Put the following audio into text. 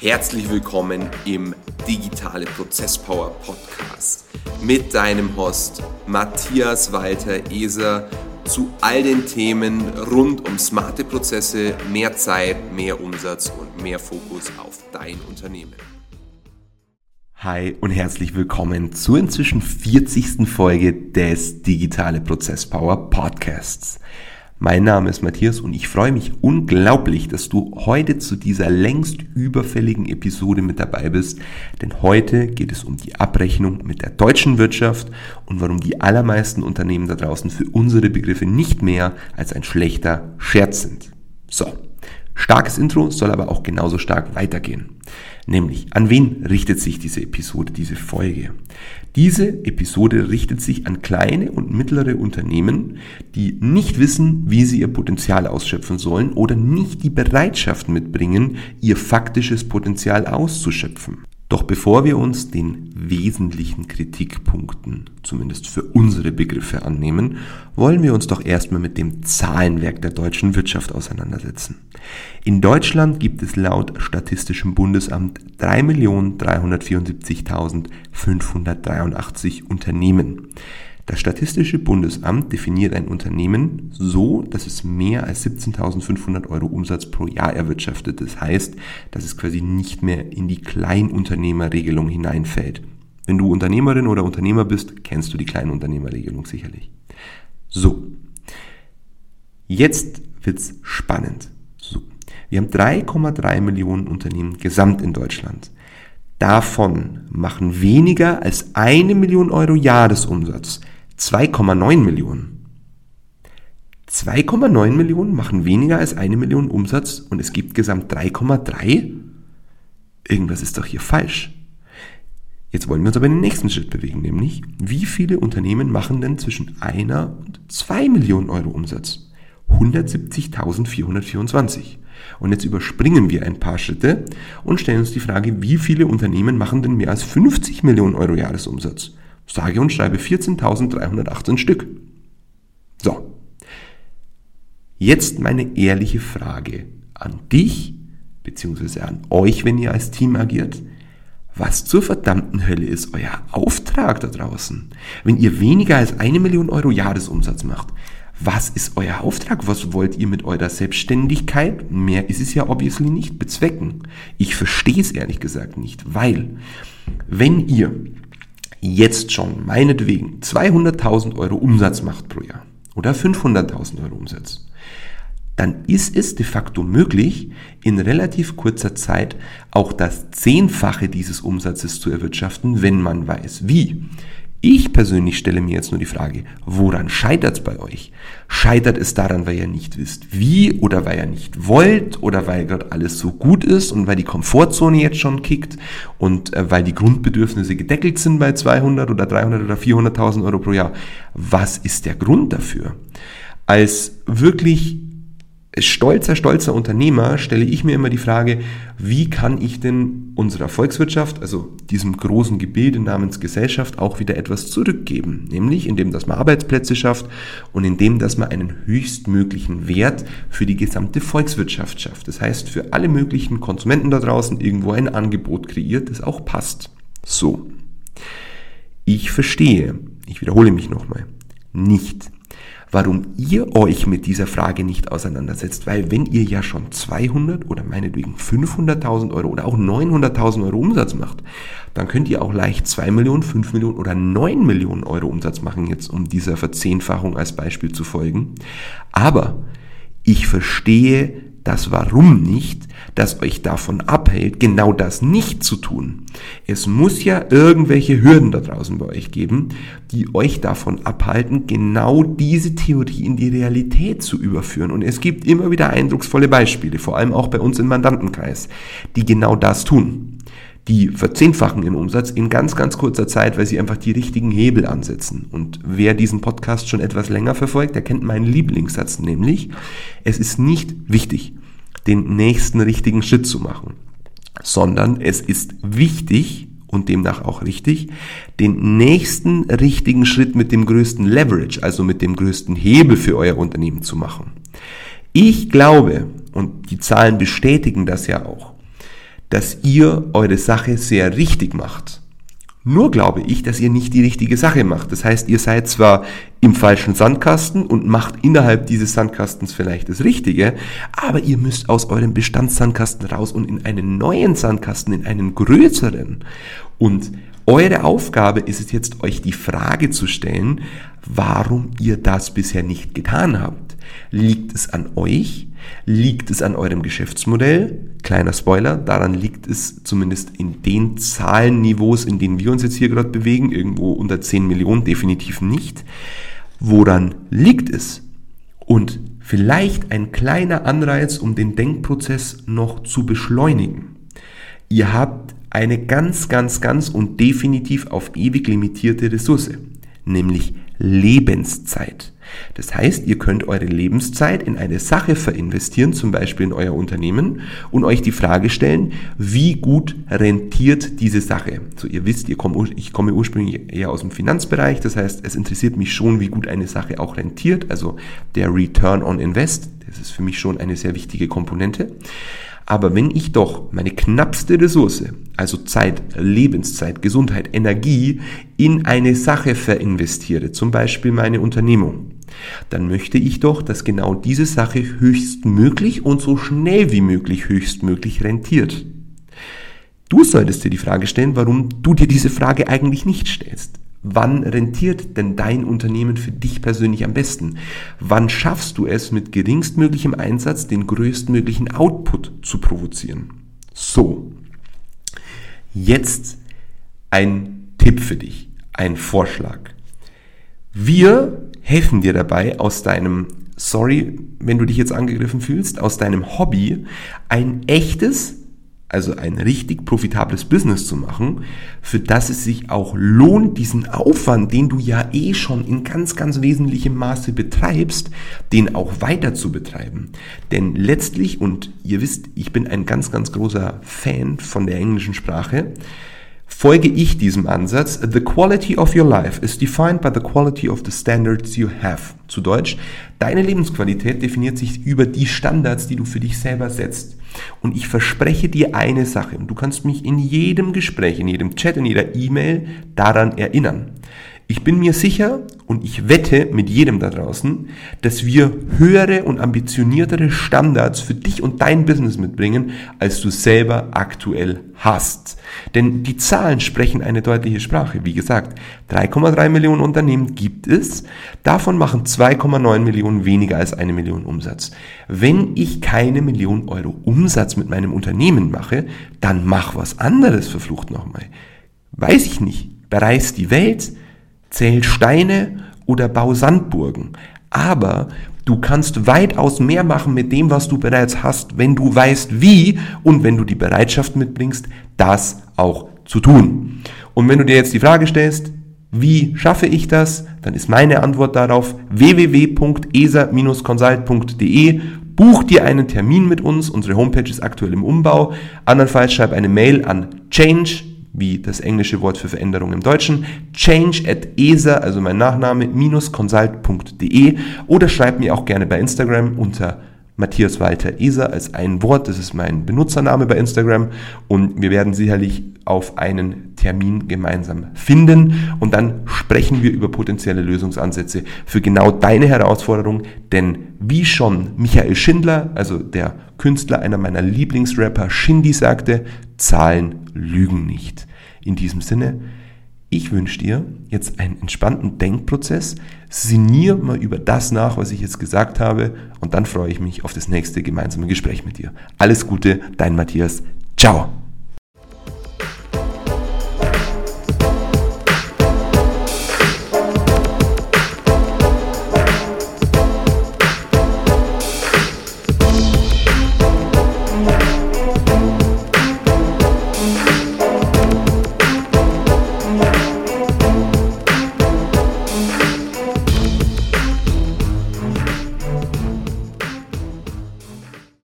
Herzlich willkommen im Digitale Prozesspower Podcast mit deinem Host Matthias Walter Eser zu all den Themen rund um smarte Prozesse, mehr Zeit, mehr Umsatz und mehr Fokus auf dein Unternehmen. Hi und herzlich willkommen zur inzwischen 40. Folge des Digitale Prozesspower Podcasts. Mein Name ist Matthias und ich freue mich unglaublich, dass du heute zu dieser längst überfälligen Episode mit dabei bist, denn heute geht es um die Abrechnung mit der deutschen Wirtschaft und warum die allermeisten Unternehmen da draußen für unsere Begriffe nicht mehr als ein schlechter Scherz sind. So, starkes Intro soll aber auch genauso stark weitergehen. Nämlich, an wen richtet sich diese Episode, diese Folge? Diese Episode richtet sich an kleine und mittlere Unternehmen, die nicht wissen, wie sie ihr Potenzial ausschöpfen sollen oder nicht die Bereitschaft mitbringen, ihr faktisches Potenzial auszuschöpfen. Doch bevor wir uns den wesentlichen Kritikpunkten, zumindest für unsere Begriffe, annehmen, wollen wir uns doch erstmal mit dem Zahlenwerk der deutschen Wirtschaft auseinandersetzen. In Deutschland gibt es laut Statistischem Bundesamt 3.374.583 Unternehmen. Das Statistische Bundesamt definiert ein Unternehmen so, dass es mehr als 17.500 Euro Umsatz pro Jahr erwirtschaftet. Das heißt, dass es quasi nicht mehr in die Kleinunternehmerregelung hineinfällt. Wenn du Unternehmerin oder Unternehmer bist, kennst du die Kleinunternehmerregelung sicherlich. So. Jetzt wird's spannend. So. Wir haben 3,3 Millionen Unternehmen gesamt in Deutschland. Davon machen weniger als eine Million Euro Jahresumsatz 2,9 Millionen. 2,9 Millionen machen weniger als eine Million Umsatz und es gibt gesamt 3,3? Irgendwas ist doch hier falsch. Jetzt wollen wir uns aber in den nächsten Schritt bewegen, nämlich wie viele Unternehmen machen denn zwischen einer und zwei Millionen Euro Umsatz? 170.424. Und jetzt überspringen wir ein paar Schritte und stellen uns die Frage, wie viele Unternehmen machen denn mehr als 50 Millionen Euro Jahresumsatz? Sage und schreibe 14.318 Stück. So. Jetzt meine ehrliche Frage an dich, beziehungsweise an euch, wenn ihr als Team agiert. Was zur verdammten Hölle ist euer Auftrag da draußen? Wenn ihr weniger als eine Million Euro Jahresumsatz macht, was ist euer Auftrag? Was wollt ihr mit eurer Selbstständigkeit? Mehr ist es ja obviously nicht bezwecken. Ich verstehe es ehrlich gesagt nicht, weil wenn ihr jetzt schon meinetwegen 200.000 Euro Umsatz macht pro Jahr oder 500.000 Euro Umsatz, dann ist es de facto möglich, in relativ kurzer Zeit auch das Zehnfache dieses Umsatzes zu erwirtschaften, wenn man weiß wie. Ich persönlich stelle mir jetzt nur die Frage, woran scheitert es bei euch? Scheitert es daran, weil ihr nicht wisst wie oder weil ihr nicht wollt oder weil gerade alles so gut ist und weil die Komfortzone jetzt schon kickt und äh, weil die Grundbedürfnisse gedeckelt sind bei 200 oder 300 oder 400.000 Euro pro Jahr? Was ist der Grund dafür? Als wirklich stolzer, stolzer Unternehmer stelle ich mir immer die Frage, wie kann ich denn unserer Volkswirtschaft, also diesem großen Gebilde namens Gesellschaft, auch wieder etwas zurückgeben? Nämlich indem, dass man Arbeitsplätze schafft und indem, dass man einen höchstmöglichen Wert für die gesamte Volkswirtschaft schafft. Das heißt, für alle möglichen Konsumenten da draußen irgendwo ein Angebot kreiert, das auch passt. So. Ich verstehe, ich wiederhole mich nochmal, nicht warum ihr euch mit dieser Frage nicht auseinandersetzt, weil wenn ihr ja schon 200 oder meinetwegen 500.000 Euro oder auch 900.000 Euro Umsatz macht, dann könnt ihr auch leicht 2 Millionen, 5 Millionen oder 9 Millionen Euro Umsatz machen, jetzt um dieser Verzehnfachung als Beispiel zu folgen. Aber ich verstehe das Warum nicht, das euch davon abhält, genau das nicht zu tun. Es muss ja irgendwelche Hürden da draußen bei euch geben, die euch davon abhalten, genau diese Theorie in die Realität zu überführen. Und es gibt immer wieder eindrucksvolle Beispiele, vor allem auch bei uns im Mandantenkreis, die genau das tun die verzehnfachen ihren Umsatz in ganz, ganz kurzer Zeit, weil sie einfach die richtigen Hebel ansetzen. Und wer diesen Podcast schon etwas länger verfolgt, der kennt meinen Lieblingssatz, nämlich, es ist nicht wichtig, den nächsten richtigen Schritt zu machen, sondern es ist wichtig und demnach auch richtig, den nächsten richtigen Schritt mit dem größten Leverage, also mit dem größten Hebel für euer Unternehmen zu machen. Ich glaube, und die Zahlen bestätigen das ja auch, dass ihr eure Sache sehr richtig macht. Nur glaube ich, dass ihr nicht die richtige Sache macht. Das heißt, ihr seid zwar im falschen Sandkasten und macht innerhalb dieses Sandkastens vielleicht das Richtige, aber ihr müsst aus eurem Bestandssandkasten raus und in einen neuen Sandkasten, in einen größeren. Und eure Aufgabe ist es jetzt, euch die Frage zu stellen, warum ihr das bisher nicht getan habt. Liegt es an euch? Liegt es an eurem Geschäftsmodell? Kleiner Spoiler, daran liegt es zumindest in den Zahlenniveaus, in denen wir uns jetzt hier gerade bewegen, irgendwo unter 10 Millionen definitiv nicht. Woran liegt es? Und vielleicht ein kleiner Anreiz, um den Denkprozess noch zu beschleunigen. Ihr habt eine ganz, ganz, ganz und definitiv auf ewig limitierte Ressource, nämlich Lebenszeit. Das heißt, ihr könnt eure Lebenszeit in eine Sache verinvestieren, zum Beispiel in euer Unternehmen, und euch die Frage stellen, wie gut rentiert diese Sache? So, ihr wisst, ihr kommt, ich komme ursprünglich eher aus dem Finanzbereich, das heißt, es interessiert mich schon, wie gut eine Sache auch rentiert, also der Return on Invest, das ist für mich schon eine sehr wichtige Komponente. Aber wenn ich doch meine knappste Ressource, also Zeit, Lebenszeit, Gesundheit, Energie, in eine Sache verinvestiere, zum Beispiel meine Unternehmung, dann möchte ich doch, dass genau diese Sache höchstmöglich und so schnell wie möglich höchstmöglich rentiert. Du solltest dir die Frage stellen, warum du dir diese Frage eigentlich nicht stellst. Wann rentiert denn dein Unternehmen für dich persönlich am besten? Wann schaffst du es mit geringstmöglichem Einsatz den größtmöglichen Output zu provozieren? So, jetzt ein Tipp für dich, ein Vorschlag. Wir helfen dir dabei, aus deinem, sorry, wenn du dich jetzt angegriffen fühlst, aus deinem Hobby ein echtes also ein richtig profitables Business zu machen, für das es sich auch lohnt, diesen Aufwand, den du ja eh schon in ganz, ganz wesentlichem Maße betreibst, den auch weiter zu betreiben. Denn letztlich, und ihr wisst, ich bin ein ganz, ganz großer Fan von der englischen Sprache, folge ich diesem Ansatz, the quality of your life is defined by the quality of the standards you have. Zu Deutsch, deine Lebensqualität definiert sich über die Standards, die du für dich selber setzt. Und ich verspreche dir eine Sache, du kannst mich in jedem Gespräch, in jedem Chat, in jeder E-Mail daran erinnern. Ich bin mir sicher und ich wette mit jedem da draußen, dass wir höhere und ambitioniertere Standards für dich und dein Business mitbringen, als du selber aktuell hast. Denn die Zahlen sprechen eine deutliche Sprache. Wie gesagt, 3,3 Millionen Unternehmen gibt es. Davon machen 2,9 Millionen weniger als eine Million Umsatz. Wenn ich keine Million Euro Umsatz mit meinem Unternehmen mache, dann mach was anderes, verflucht nochmal. Weiß ich nicht. Bereist die Welt, zähl Steine oder bau Sandburgen. Aber du kannst weitaus mehr machen mit dem, was du bereits hast, wenn du weißt wie und wenn du die Bereitschaft mitbringst, das auch zu tun. Und wenn du dir jetzt die Frage stellst, wie schaffe ich das? Dann ist meine Antwort darauf www.esa-consult.de. Buch dir einen Termin mit uns. Unsere Homepage ist aktuell im Umbau. Andernfalls schreib eine Mail an change wie das englische Wort für Veränderung im Deutschen, change at esa, also mein Nachname, minus consult.de oder schreibt mir auch gerne bei Instagram unter Matthias Walter Eser als ein Wort. Das ist mein Benutzername bei Instagram. Und wir werden sicherlich auf einen Termin gemeinsam finden. Und dann sprechen wir über potenzielle Lösungsansätze für genau deine Herausforderung, denn wie schon Michael Schindler, also der Künstler einer meiner Lieblingsrapper Shindy sagte, Zahlen lügen nicht. In diesem Sinne, ich wünsche dir jetzt einen entspannten Denkprozess. Sinnier mal über das nach, was ich jetzt gesagt habe. Und dann freue ich mich auf das nächste gemeinsame Gespräch mit dir. Alles Gute, dein Matthias. Ciao.